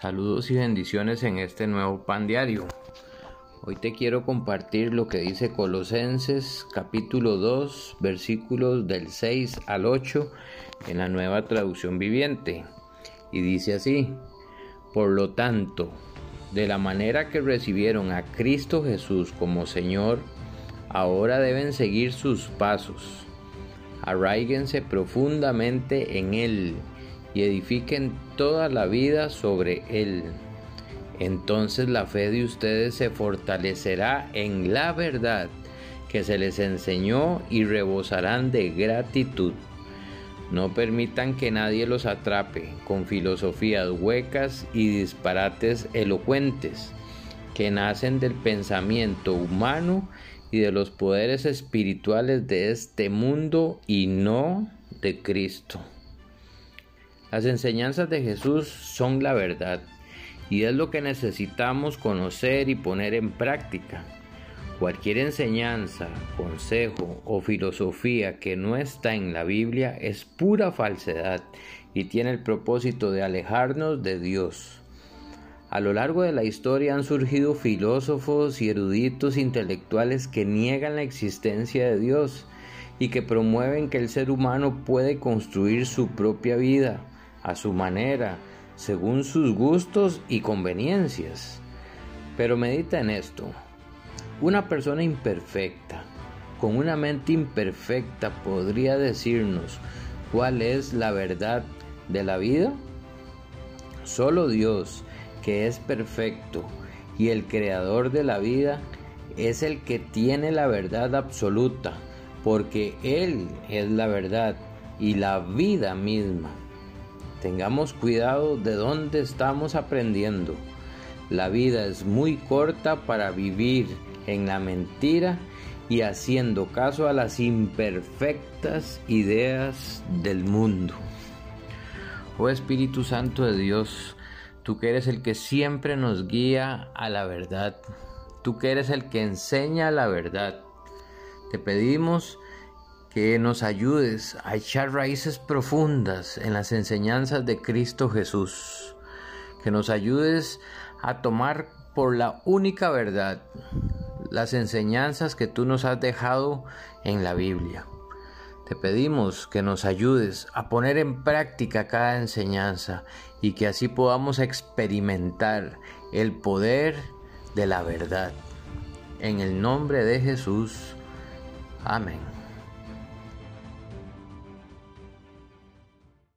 Saludos y bendiciones en este nuevo pan diario. Hoy te quiero compartir lo que dice Colosenses capítulo 2 versículos del 6 al 8 en la nueva traducción viviente. Y dice así, por lo tanto, de la manera que recibieron a Cristo Jesús como Señor, ahora deben seguir sus pasos. Arraíguense profundamente en Él y edifiquen toda la vida sobre él. Entonces la fe de ustedes se fortalecerá en la verdad que se les enseñó y rebosarán de gratitud. No permitan que nadie los atrape con filosofías huecas y disparates elocuentes que nacen del pensamiento humano y de los poderes espirituales de este mundo y no de Cristo. Las enseñanzas de Jesús son la verdad y es lo que necesitamos conocer y poner en práctica. Cualquier enseñanza, consejo o filosofía que no está en la Biblia es pura falsedad y tiene el propósito de alejarnos de Dios. A lo largo de la historia han surgido filósofos y eruditos intelectuales que niegan la existencia de Dios y que promueven que el ser humano puede construir su propia vida a su manera, según sus gustos y conveniencias. Pero medita en esto. Una persona imperfecta, con una mente imperfecta, podría decirnos cuál es la verdad de la vida. Solo Dios, que es perfecto y el creador de la vida, es el que tiene la verdad absoluta, porque Él es la verdad y la vida misma. Tengamos cuidado de dónde estamos aprendiendo. La vida es muy corta para vivir en la mentira y haciendo caso a las imperfectas ideas del mundo. Oh Espíritu Santo de Dios, tú que eres el que siempre nos guía a la verdad, tú que eres el que enseña la verdad, te pedimos que nos ayudes a echar raíces profundas en las enseñanzas de Cristo Jesús, que nos ayudes a tomar por la única verdad las enseñanzas que tú nos has dejado en la Biblia. Te pedimos que nos ayudes a poner en práctica cada enseñanza y que así podamos experimentar el poder de la verdad. En el nombre de Jesús. Amén.